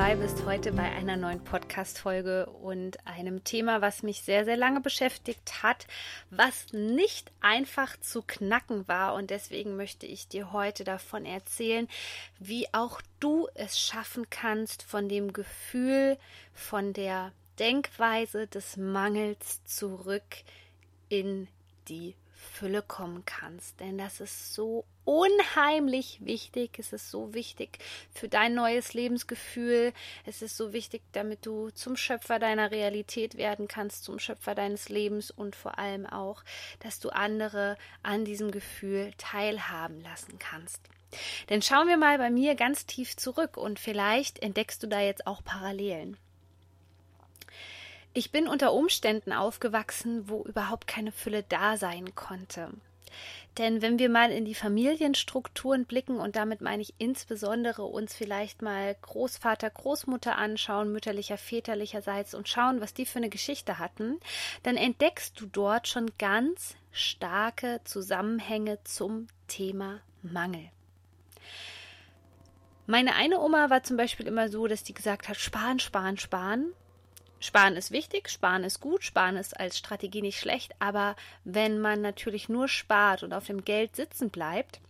Dabei bist heute bei einer neuen Podcast-Folge und einem Thema, was mich sehr, sehr lange beschäftigt hat, was nicht einfach zu knacken war. Und deswegen möchte ich dir heute davon erzählen, wie auch du es schaffen kannst, von dem Gefühl, von der Denkweise des Mangels zurück in die Fülle kommen kannst. Denn das ist so unheimlich wichtig. Es ist so wichtig für dein neues Lebensgefühl. Es ist so wichtig, damit du zum Schöpfer deiner Realität werden kannst, zum Schöpfer deines Lebens und vor allem auch, dass du andere an diesem Gefühl teilhaben lassen kannst. Denn schauen wir mal bei mir ganz tief zurück und vielleicht entdeckst du da jetzt auch Parallelen. Ich bin unter Umständen aufgewachsen, wo überhaupt keine Fülle da sein konnte. Denn wenn wir mal in die Familienstrukturen blicken, und damit meine ich insbesondere uns vielleicht mal Großvater, Großmutter anschauen, mütterlicher, väterlicherseits und schauen, was die für eine Geschichte hatten, dann entdeckst du dort schon ganz starke Zusammenhänge zum Thema Mangel. Meine eine Oma war zum Beispiel immer so, dass die gesagt hat, sparen, sparen, sparen. Sparen ist wichtig, Sparen ist gut, Sparen ist als Strategie nicht schlecht, aber wenn man natürlich nur spart und auf dem Geld sitzen bleibt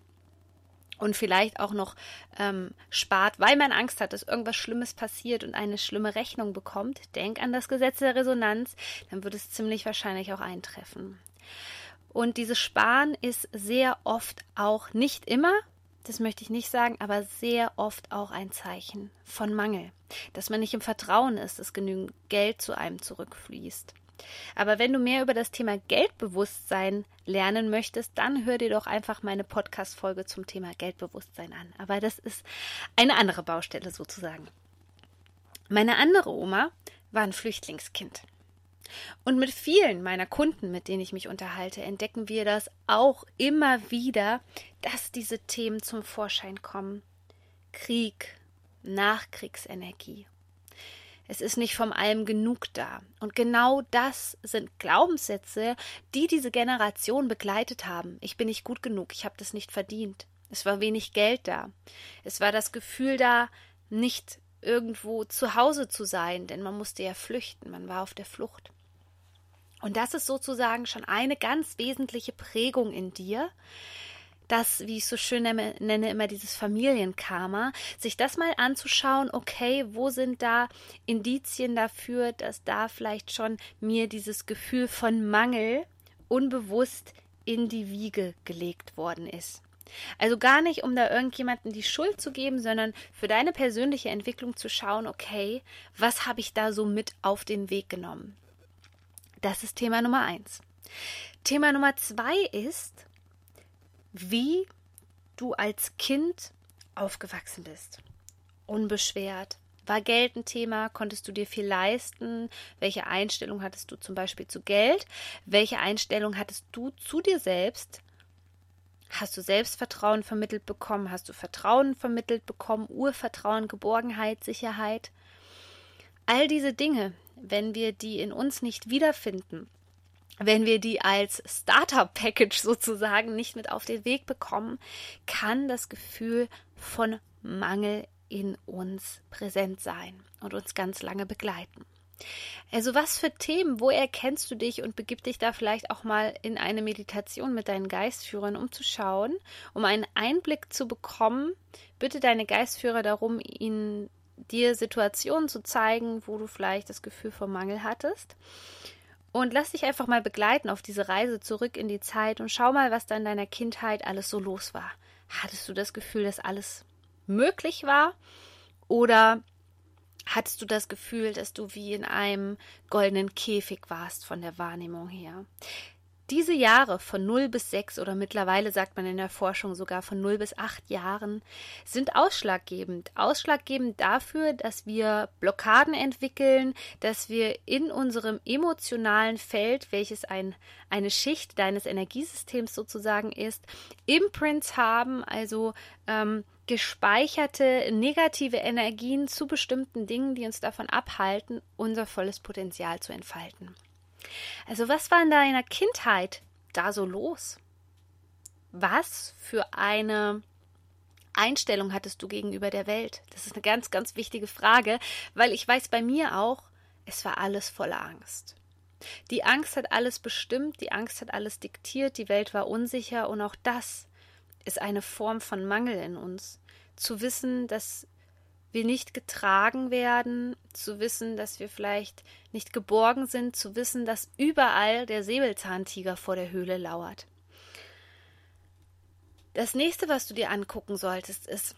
und vielleicht auch noch ähm, spart, weil man Angst hat, dass irgendwas Schlimmes passiert und eine schlimme Rechnung bekommt, denk an das Gesetz der Resonanz, dann wird es ziemlich wahrscheinlich auch eintreffen. Und dieses Sparen ist sehr oft auch nicht immer, das möchte ich nicht sagen, aber sehr oft auch ein Zeichen von Mangel, dass man nicht im Vertrauen ist, dass genügend Geld zu einem zurückfließt. Aber wenn du mehr über das Thema Geldbewusstsein lernen möchtest, dann hör dir doch einfach meine Podcast-Folge zum Thema Geldbewusstsein an. Aber das ist eine andere Baustelle sozusagen. Meine andere Oma war ein Flüchtlingskind. Und mit vielen meiner Kunden, mit denen ich mich unterhalte, entdecken wir das auch immer wieder, dass diese Themen zum Vorschein kommen. Krieg, Nachkriegsenergie. Es ist nicht vom allem genug da. Und genau das sind Glaubenssätze, die diese Generation begleitet haben. Ich bin nicht gut genug, ich habe das nicht verdient. Es war wenig Geld da. Es war das Gefühl da, nicht irgendwo zu Hause zu sein, denn man musste ja flüchten, man war auf der Flucht. Und das ist sozusagen schon eine ganz wesentliche Prägung in dir, das, wie ich so schön nenne, immer dieses Familienkarma, sich das mal anzuschauen, okay, wo sind da Indizien dafür, dass da vielleicht schon mir dieses Gefühl von Mangel unbewusst in die Wiege gelegt worden ist. Also gar nicht, um da irgendjemanden die Schuld zu geben, sondern für deine persönliche Entwicklung zu schauen, okay, was habe ich da so mit auf den Weg genommen? Das ist Thema Nummer eins. Thema Nummer zwei ist, wie du als Kind aufgewachsen bist. Unbeschwert. War Geld ein Thema? Konntest du dir viel leisten? Welche Einstellung hattest du zum Beispiel zu Geld? Welche Einstellung hattest du zu dir selbst? Hast du Selbstvertrauen vermittelt bekommen? Hast du Vertrauen vermittelt bekommen? Urvertrauen, Geborgenheit, Sicherheit? All diese Dinge, wenn wir die in uns nicht wiederfinden, wenn wir die als Starter-Package sozusagen nicht mit auf den Weg bekommen, kann das Gefühl von Mangel in uns präsent sein und uns ganz lange begleiten. Also was für Themen, wo erkennst du dich und begib dich da vielleicht auch mal in eine Meditation mit deinen Geistführern, um zu schauen, um einen Einblick zu bekommen. Bitte deine Geistführer darum, ihnen dir Situationen zu zeigen, wo du vielleicht das Gefühl von Mangel hattest. Und lass dich einfach mal begleiten auf diese Reise zurück in die Zeit und schau mal, was da in deiner Kindheit alles so los war. Hattest du das Gefühl, dass alles möglich war? Oder hattest du das Gefühl, dass du wie in einem goldenen Käfig warst von der Wahrnehmung her? Diese Jahre von 0 bis 6 oder mittlerweile sagt man in der Forschung sogar von 0 bis 8 Jahren sind ausschlaggebend. Ausschlaggebend dafür, dass wir Blockaden entwickeln, dass wir in unserem emotionalen Feld, welches ein, eine Schicht deines Energiesystems sozusagen ist, Imprints haben, also ähm, gespeicherte negative Energien zu bestimmten Dingen, die uns davon abhalten, unser volles Potenzial zu entfalten. Also was war in deiner Kindheit da so los? Was für eine Einstellung hattest du gegenüber der Welt? Das ist eine ganz, ganz wichtige Frage, weil ich weiß bei mir auch, es war alles voller Angst. Die Angst hat alles bestimmt, die Angst hat alles diktiert, die Welt war unsicher und auch das ist eine Form von Mangel in uns. Zu wissen, dass wir nicht getragen werden, zu wissen, dass wir vielleicht nicht geborgen sind, zu wissen, dass überall der Säbelzahntiger vor der Höhle lauert. Das nächste, was du dir angucken solltest, ist,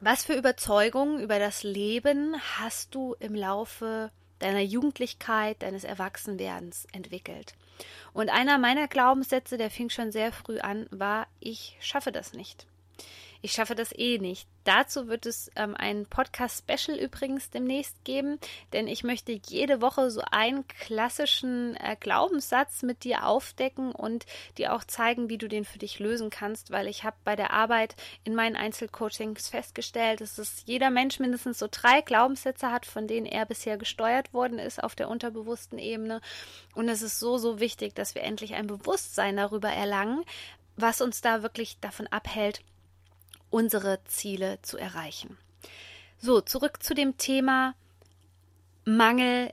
was für Überzeugungen über das Leben hast du im Laufe deiner Jugendlichkeit, deines Erwachsenwerdens entwickelt? Und einer meiner Glaubenssätze, der fing schon sehr früh an, war, ich schaffe das nicht. Ich schaffe das eh nicht. Dazu wird es ähm, ein Podcast-Special übrigens demnächst geben, denn ich möchte jede Woche so einen klassischen äh, Glaubenssatz mit dir aufdecken und dir auch zeigen, wie du den für dich lösen kannst, weil ich habe bei der Arbeit in meinen Einzelcoachings festgestellt, dass es jeder Mensch mindestens so drei Glaubenssätze hat, von denen er bisher gesteuert worden ist auf der unterbewussten Ebene. Und es ist so, so wichtig, dass wir endlich ein Bewusstsein darüber erlangen, was uns da wirklich davon abhält, unsere Ziele zu erreichen. So, zurück zu dem Thema Mangel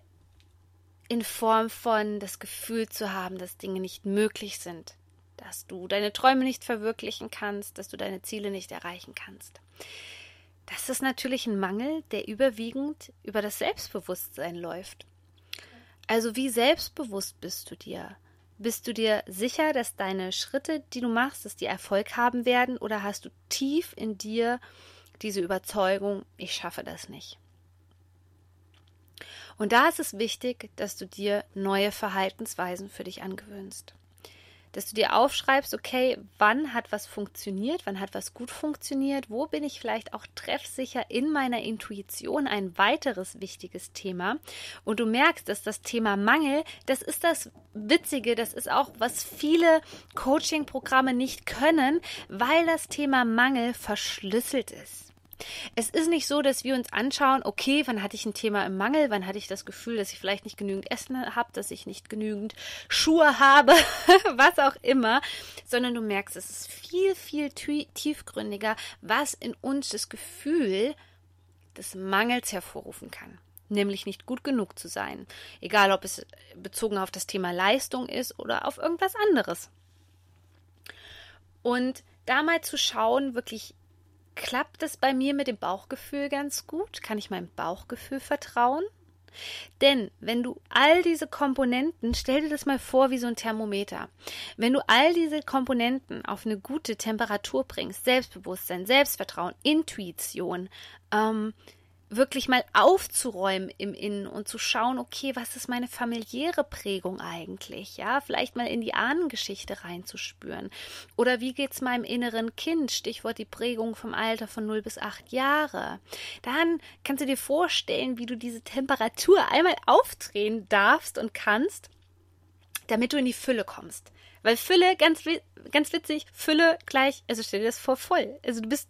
in Form von das Gefühl zu haben, dass Dinge nicht möglich sind, dass du deine Träume nicht verwirklichen kannst, dass du deine Ziele nicht erreichen kannst. Das ist natürlich ein Mangel, der überwiegend über das Selbstbewusstsein läuft. Also wie selbstbewusst bist du dir? Bist du dir sicher, dass deine Schritte, die du machst, dass die Erfolg haben werden oder hast du tief in dir diese Überzeugung, ich schaffe das nicht? Und da ist es wichtig, dass du dir neue Verhaltensweisen für dich angewöhnst dass du dir aufschreibst, okay, wann hat was funktioniert, wann hat was gut funktioniert, wo bin ich vielleicht auch treffsicher in meiner Intuition, ein weiteres wichtiges Thema. Und du merkst, dass das Thema Mangel, das ist das Witzige, das ist auch, was viele Coaching-Programme nicht können, weil das Thema Mangel verschlüsselt ist. Es ist nicht so, dass wir uns anschauen, okay, wann hatte ich ein Thema im Mangel, wann hatte ich das Gefühl, dass ich vielleicht nicht genügend Essen habe, dass ich nicht genügend Schuhe habe, was auch immer, sondern du merkst, es ist viel, viel tiefgründiger, was in uns das Gefühl des Mangels hervorrufen kann nämlich nicht gut genug zu sein. Egal, ob es bezogen auf das Thema Leistung ist oder auf irgendwas anderes. Und da mal zu schauen, wirklich klappt es bei mir mit dem Bauchgefühl ganz gut? Kann ich meinem Bauchgefühl vertrauen? Denn wenn du all diese Komponenten, stell dir das mal vor wie so ein Thermometer, wenn du all diese Komponenten auf eine gute Temperatur bringst, Selbstbewusstsein, Selbstvertrauen, Intuition, ähm, wirklich mal aufzuräumen im Innen und zu schauen, okay, was ist meine familiäre Prägung eigentlich? Ja, vielleicht mal in die Ahnengeschichte reinzuspüren. Oder wie geht's meinem inneren Kind? Stichwort die Prägung vom Alter von 0 bis 8 Jahre. Dann kannst du dir vorstellen, wie du diese Temperatur einmal aufdrehen darfst und kannst, damit du in die Fülle kommst. Weil Fülle, ganz, ganz witzig, Fülle gleich, also stell dir das vor, voll. Also du bist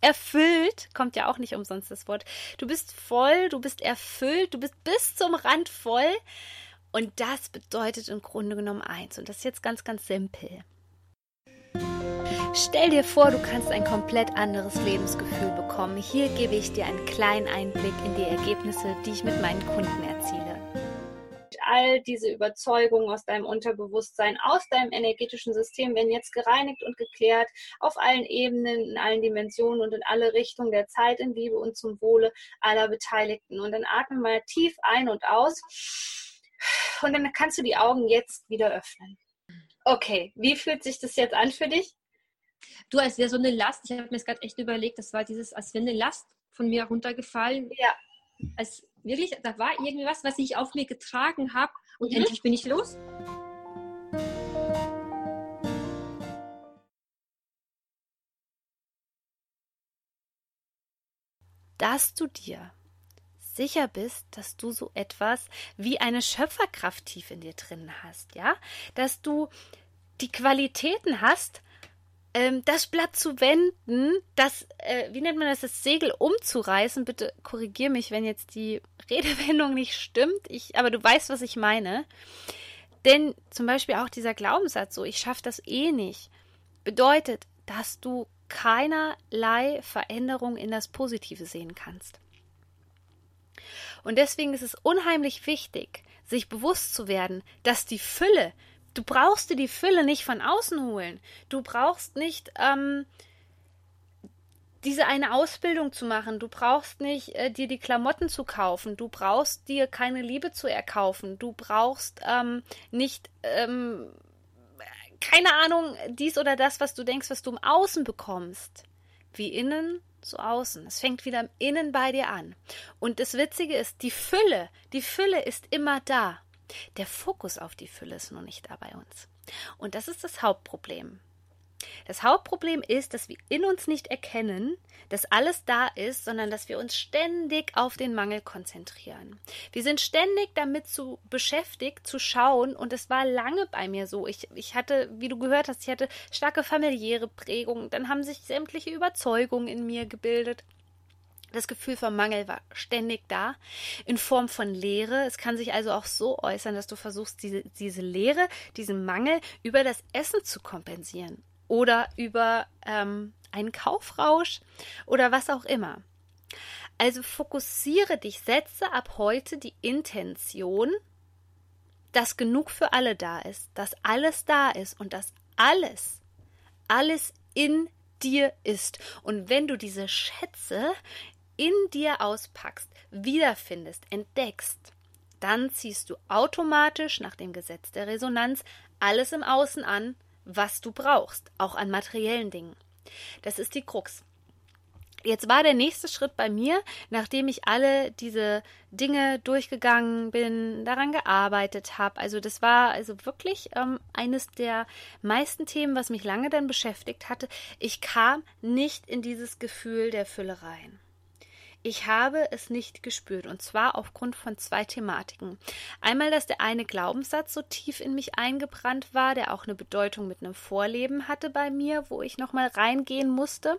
erfüllt, kommt ja auch nicht umsonst das Wort. Du bist voll, du bist erfüllt, du bist bis zum Rand voll. Und das bedeutet im Grunde genommen eins. Und das ist jetzt ganz, ganz simpel. Stell dir vor, du kannst ein komplett anderes Lebensgefühl bekommen. Hier gebe ich dir einen kleinen Einblick in die Ergebnisse, die ich mit meinen Kunden erziele all diese Überzeugungen aus deinem Unterbewusstsein, aus deinem energetischen System werden jetzt gereinigt und geklärt auf allen Ebenen, in allen Dimensionen und in alle Richtungen der Zeit in Liebe und zum Wohle aller Beteiligten. Und dann atme mal tief ein und aus. Und dann kannst du die Augen jetzt wieder öffnen. Okay, wie fühlt sich das jetzt an für dich? Du, als wäre so eine Last, ich habe mir das gerade echt überlegt, das war dieses, als wäre eine Last von mir runtergefallen. Ja. Als wirklich, da war irgendwie was, was ich auf mir getragen habe und mhm. endlich bin ich los. Dass du dir sicher bist, dass du so etwas wie eine Schöpferkraft tief in dir drin hast, ja? Dass du die Qualitäten hast, ähm, das Blatt zu wenden, das, äh, wie nennt man das, das Segel umzureißen. Bitte korrigier mich, wenn jetzt die Redewendung nicht stimmt. Ich, aber du weißt, was ich meine. Denn zum Beispiel auch dieser Glaubenssatz, so ich schaffe das eh nicht, bedeutet, dass du keinerlei Veränderung in das Positive sehen kannst. Und deswegen ist es unheimlich wichtig, sich bewusst zu werden, dass die Fülle, du brauchst dir die Fülle nicht von außen holen. Du brauchst nicht ähm, diese eine Ausbildung zu machen. Du brauchst nicht äh, dir die Klamotten zu kaufen. Du brauchst dir keine Liebe zu erkaufen. Du brauchst ähm, nicht ähm, keine Ahnung dies oder das, was du denkst, was du im Außen bekommst. Wie innen, so außen. Es fängt wieder im Innen bei dir an. Und das Witzige ist, die Fülle, die Fülle ist immer da. Der Fokus auf die Fülle ist nur nicht da bei uns. Und das ist das Hauptproblem. Das Hauptproblem ist, dass wir in uns nicht erkennen, dass alles da ist, sondern dass wir uns ständig auf den Mangel konzentrieren. Wir sind ständig damit zu beschäftigt, zu schauen, und es war lange bei mir so. Ich, ich hatte, wie du gehört hast, ich hatte starke familiäre Prägungen, dann haben sich sämtliche Überzeugungen in mir gebildet. Das Gefühl von Mangel war ständig da, in Form von Leere. Es kann sich also auch so äußern, dass du versuchst, diese, diese Leere, diesen Mangel über das Essen zu kompensieren oder über ähm, einen Kaufrausch oder was auch immer. Also fokussiere dich, setze ab heute die Intention, dass genug für alle da ist, dass alles da ist und dass alles, alles in dir ist. Und wenn du diese Schätze in dir auspackst, wiederfindest, entdeckst, dann ziehst du automatisch nach dem Gesetz der Resonanz alles im Außen an, was du brauchst, auch an materiellen Dingen. Das ist die Krux. Jetzt war der nächste Schritt bei mir, nachdem ich alle diese Dinge durchgegangen bin, daran gearbeitet habe. Also das war also wirklich ähm, eines der meisten Themen, was mich lange dann beschäftigt hatte. Ich kam nicht in dieses Gefühl der Fülle rein. Ich habe es nicht gespürt und zwar aufgrund von zwei Thematiken. Einmal, dass der eine Glaubenssatz so tief in mich eingebrannt war, der auch eine Bedeutung mit einem Vorleben hatte bei mir, wo ich nochmal reingehen musste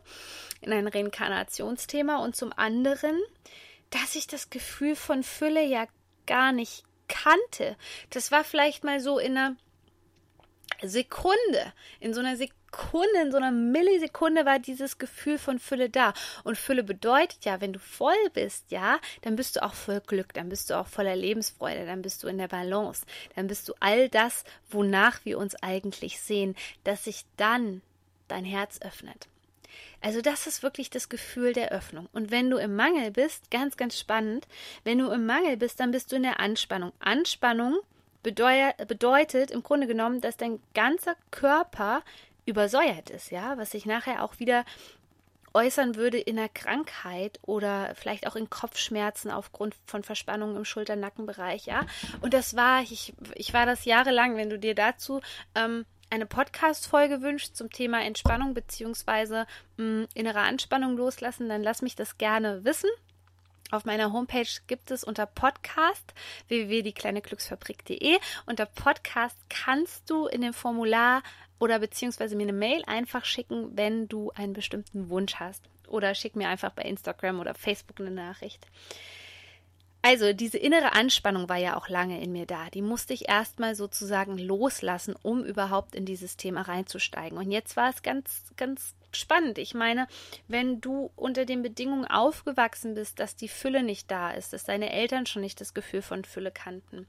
in ein Reinkarnationsthema und zum anderen, dass ich das Gefühl von Fülle ja gar nicht kannte. Das war vielleicht mal so in einer Sekunde, in so einer Sekunde Sekunde, in so einer Millisekunde war dieses Gefühl von Fülle da. Und Fülle bedeutet ja, wenn du voll bist, ja, dann bist du auch voll Glück, dann bist du auch voller Lebensfreude, dann bist du in der Balance, dann bist du all das, wonach wir uns eigentlich sehen, dass sich dann dein Herz öffnet. Also das ist wirklich das Gefühl der Öffnung. Und wenn du im Mangel bist, ganz, ganz spannend, wenn du im Mangel bist, dann bist du in der Anspannung. Anspannung bedeutet im Grunde genommen, dass dein ganzer Körper übersäuert ist, ja, was sich nachher auch wieder äußern würde in einer Krankheit oder vielleicht auch in Kopfschmerzen aufgrund von Verspannungen im Schulter-Nackenbereich, ja. Und das war, ich, ich war das jahrelang, wenn du dir dazu ähm, eine Podcast-Folge wünschst zum Thema Entspannung beziehungsweise mh, innere Anspannung loslassen, dann lass mich das gerne wissen. Auf meiner Homepage gibt es unter Podcast www.diekleineglücksfabrik.de unter Podcast kannst du in dem Formular oder beziehungsweise mir eine Mail einfach schicken, wenn du einen bestimmten Wunsch hast. Oder schick mir einfach bei Instagram oder Facebook eine Nachricht. Also diese innere Anspannung war ja auch lange in mir da. Die musste ich erstmal sozusagen loslassen, um überhaupt in dieses Thema reinzusteigen. Und jetzt war es ganz, ganz spannend. Ich meine, wenn du unter den Bedingungen aufgewachsen bist, dass die Fülle nicht da ist, dass deine Eltern schon nicht das Gefühl von Fülle kannten,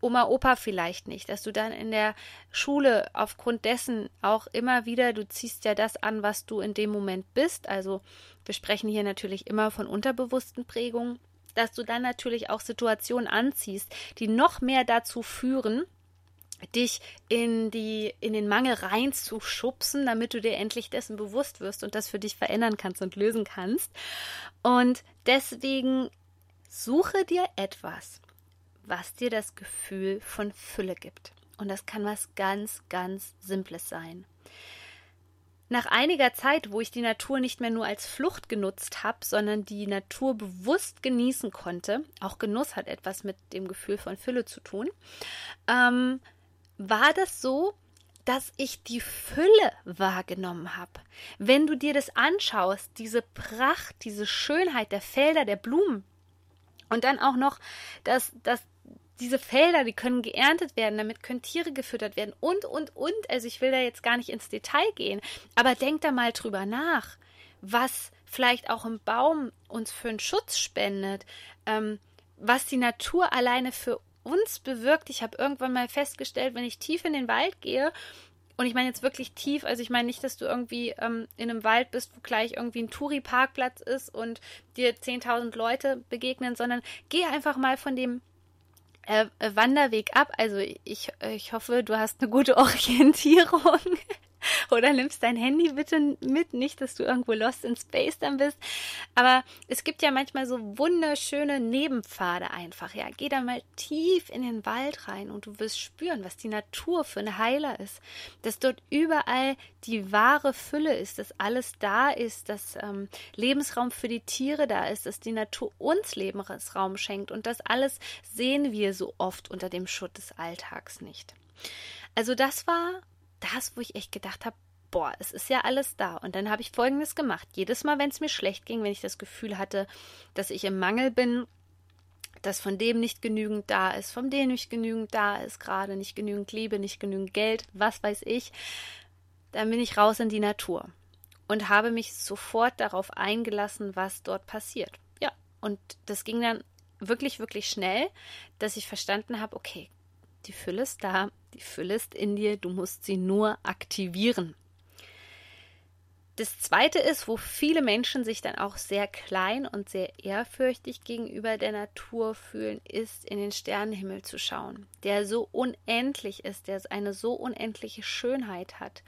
Oma, Opa vielleicht nicht, dass du dann in der Schule aufgrund dessen auch immer wieder, du ziehst ja das an, was du in dem Moment bist. Also wir sprechen hier natürlich immer von unterbewussten Prägungen, dass du dann natürlich auch Situationen anziehst, die noch mehr dazu führen, dich in die in den Mangel reinzuschubsen, damit du dir endlich dessen bewusst wirst und das für dich verändern kannst und lösen kannst. Und deswegen suche dir etwas, was dir das Gefühl von Fülle gibt. Und das kann was ganz, ganz Simples sein. Nach einiger Zeit, wo ich die Natur nicht mehr nur als Flucht genutzt habe, sondern die Natur bewusst genießen konnte, auch Genuss hat etwas mit dem Gefühl von Fülle zu tun, ähm, war das so, dass ich die Fülle wahrgenommen habe. Wenn du dir das anschaust, diese Pracht, diese Schönheit der Felder, der Blumen und dann auch noch das, das, diese Felder, die können geerntet werden, damit können Tiere gefüttert werden und, und, und. Also ich will da jetzt gar nicht ins Detail gehen, aber denk da mal drüber nach, was vielleicht auch ein Baum uns für einen Schutz spendet, ähm, was die Natur alleine für uns bewirkt. Ich habe irgendwann mal festgestellt, wenn ich tief in den Wald gehe, und ich meine jetzt wirklich tief, also ich meine nicht, dass du irgendwie ähm, in einem Wald bist, wo gleich irgendwie ein Touri-Parkplatz ist und dir 10.000 Leute begegnen, sondern geh einfach mal von dem äh, Wanderweg ab. Also ich, ich hoffe, du hast eine gute Orientierung. Oder nimmst dein Handy bitte mit, nicht, dass du irgendwo lost in space dann bist. Aber es gibt ja manchmal so wunderschöne Nebenpfade einfach. Ja, geh da mal tief in den Wald rein und du wirst spüren, was die Natur für ein Heiler ist. Dass dort überall die wahre Fülle ist, dass alles da ist, dass ähm, Lebensraum für die Tiere da ist, dass die Natur uns Lebensraum schenkt. Und das alles sehen wir so oft unter dem Schutt des Alltags nicht. Also das war das, wo ich echt gedacht habe, boah, es ist ja alles da. Und dann habe ich Folgendes gemacht. Jedes Mal, wenn es mir schlecht ging, wenn ich das Gefühl hatte, dass ich im Mangel bin, dass von dem nicht genügend da ist, von dem nicht genügend da ist, gerade nicht genügend Liebe, nicht genügend Geld, was weiß ich, dann bin ich raus in die Natur und habe mich sofort darauf eingelassen, was dort passiert. Ja, und das ging dann wirklich, wirklich schnell, dass ich verstanden habe, okay, die Fülle ist da, die Fülle ist in dir, du musst sie nur aktivieren. Das zweite ist, wo viele Menschen sich dann auch sehr klein und sehr ehrfürchtig gegenüber der Natur fühlen, ist in den Sternenhimmel zu schauen, der so unendlich ist, der eine so unendliche Schönheit hat,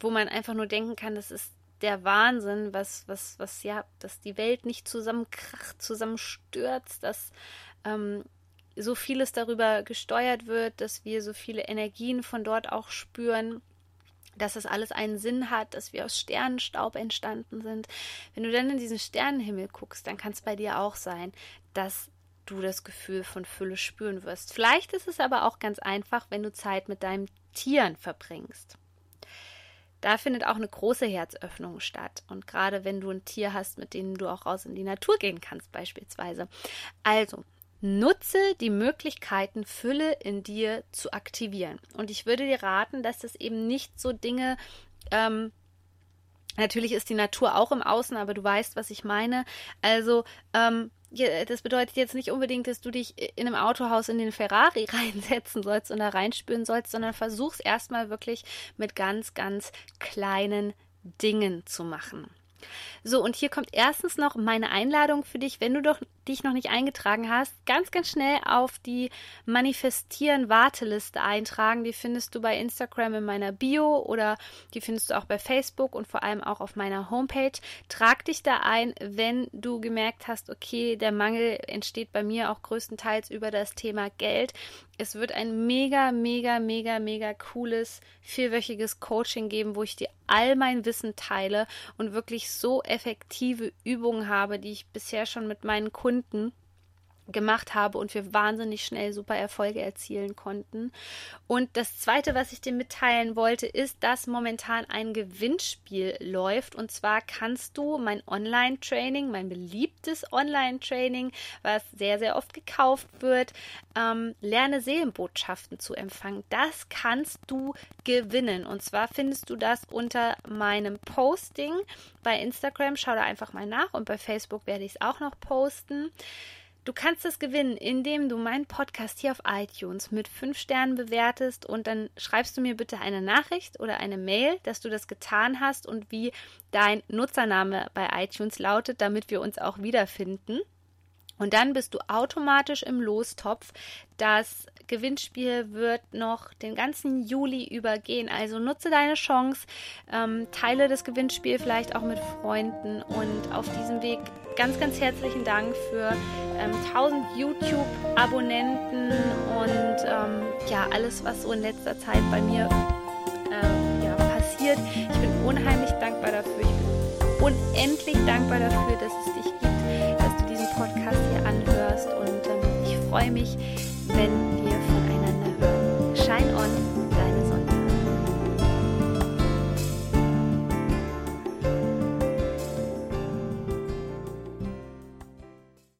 wo man einfach nur denken kann, das ist der Wahnsinn, was, was, was, ja, dass die Welt nicht zusammenkracht, zusammenstürzt, dass ähm, so vieles darüber gesteuert wird, dass wir so viele Energien von dort auch spüren, dass das alles einen Sinn hat, dass wir aus Sternenstaub entstanden sind. Wenn du dann in diesen Sternenhimmel guckst, dann kann es bei dir auch sein, dass du das Gefühl von Fülle spüren wirst. Vielleicht ist es aber auch ganz einfach, wenn du Zeit mit deinen Tieren verbringst. Da findet auch eine große Herzöffnung statt. Und gerade wenn du ein Tier hast, mit dem du auch raus in die Natur gehen kannst, beispielsweise. Also, Nutze die Möglichkeiten, Fülle in dir zu aktivieren. Und ich würde dir raten, dass das eben nicht so Dinge, ähm, natürlich ist die Natur auch im Außen, aber du weißt, was ich meine. Also, ähm, das bedeutet jetzt nicht unbedingt, dass du dich in einem Autohaus in den Ferrari reinsetzen sollst und da reinspüren sollst, sondern versuch's erstmal wirklich mit ganz, ganz kleinen Dingen zu machen. So, und hier kommt erstens noch meine Einladung für dich, wenn du doch dich noch nicht eingetragen hast, ganz, ganz schnell auf die Manifestieren-Warteliste eintragen. Die findest du bei Instagram in meiner Bio oder die findest du auch bei Facebook und vor allem auch auf meiner Homepage. Trag dich da ein, wenn du gemerkt hast, okay, der Mangel entsteht bei mir auch größtenteils über das Thema Geld. Es wird ein mega, mega, mega, mega cooles vierwöchiges Coaching geben, wo ich dir all mein Wissen teile und wirklich so effektive Übungen habe, die ich bisher schon mit meinen Kunden gefunden. Gemacht habe und wir wahnsinnig schnell super Erfolge erzielen konnten. Und das Zweite, was ich dir mitteilen wollte, ist, dass momentan ein Gewinnspiel läuft. Und zwar kannst du mein Online-Training, mein beliebtes Online-Training, was sehr, sehr oft gekauft wird, ähm, Lerne Seelenbotschaften zu empfangen. Das kannst du gewinnen. Und zwar findest du das unter meinem Posting bei Instagram. Schau da einfach mal nach und bei Facebook werde ich es auch noch posten. Du kannst es gewinnen, indem du meinen Podcast hier auf iTunes mit fünf Sternen bewertest und dann schreibst du mir bitte eine Nachricht oder eine Mail, dass du das getan hast und wie dein Nutzername bei iTunes lautet, damit wir uns auch wiederfinden. Und dann bist du automatisch im Lostopf. Das Gewinnspiel wird noch den ganzen Juli übergehen. Also nutze deine Chance, ähm, teile das Gewinnspiel vielleicht auch mit Freunden und auf diesem Weg ganz, ganz herzlichen Dank für ähm, 1000 YouTube-Abonnenten und ähm, ja, alles, was so in letzter Zeit bei mir äh, ja, passiert. Ich bin unheimlich dankbar dafür. Ich bin unendlich dankbar dafür, dass es dich gibt, dass du diesen Podcast hier anhörst. Und ähm, ich freue mich, wenn wir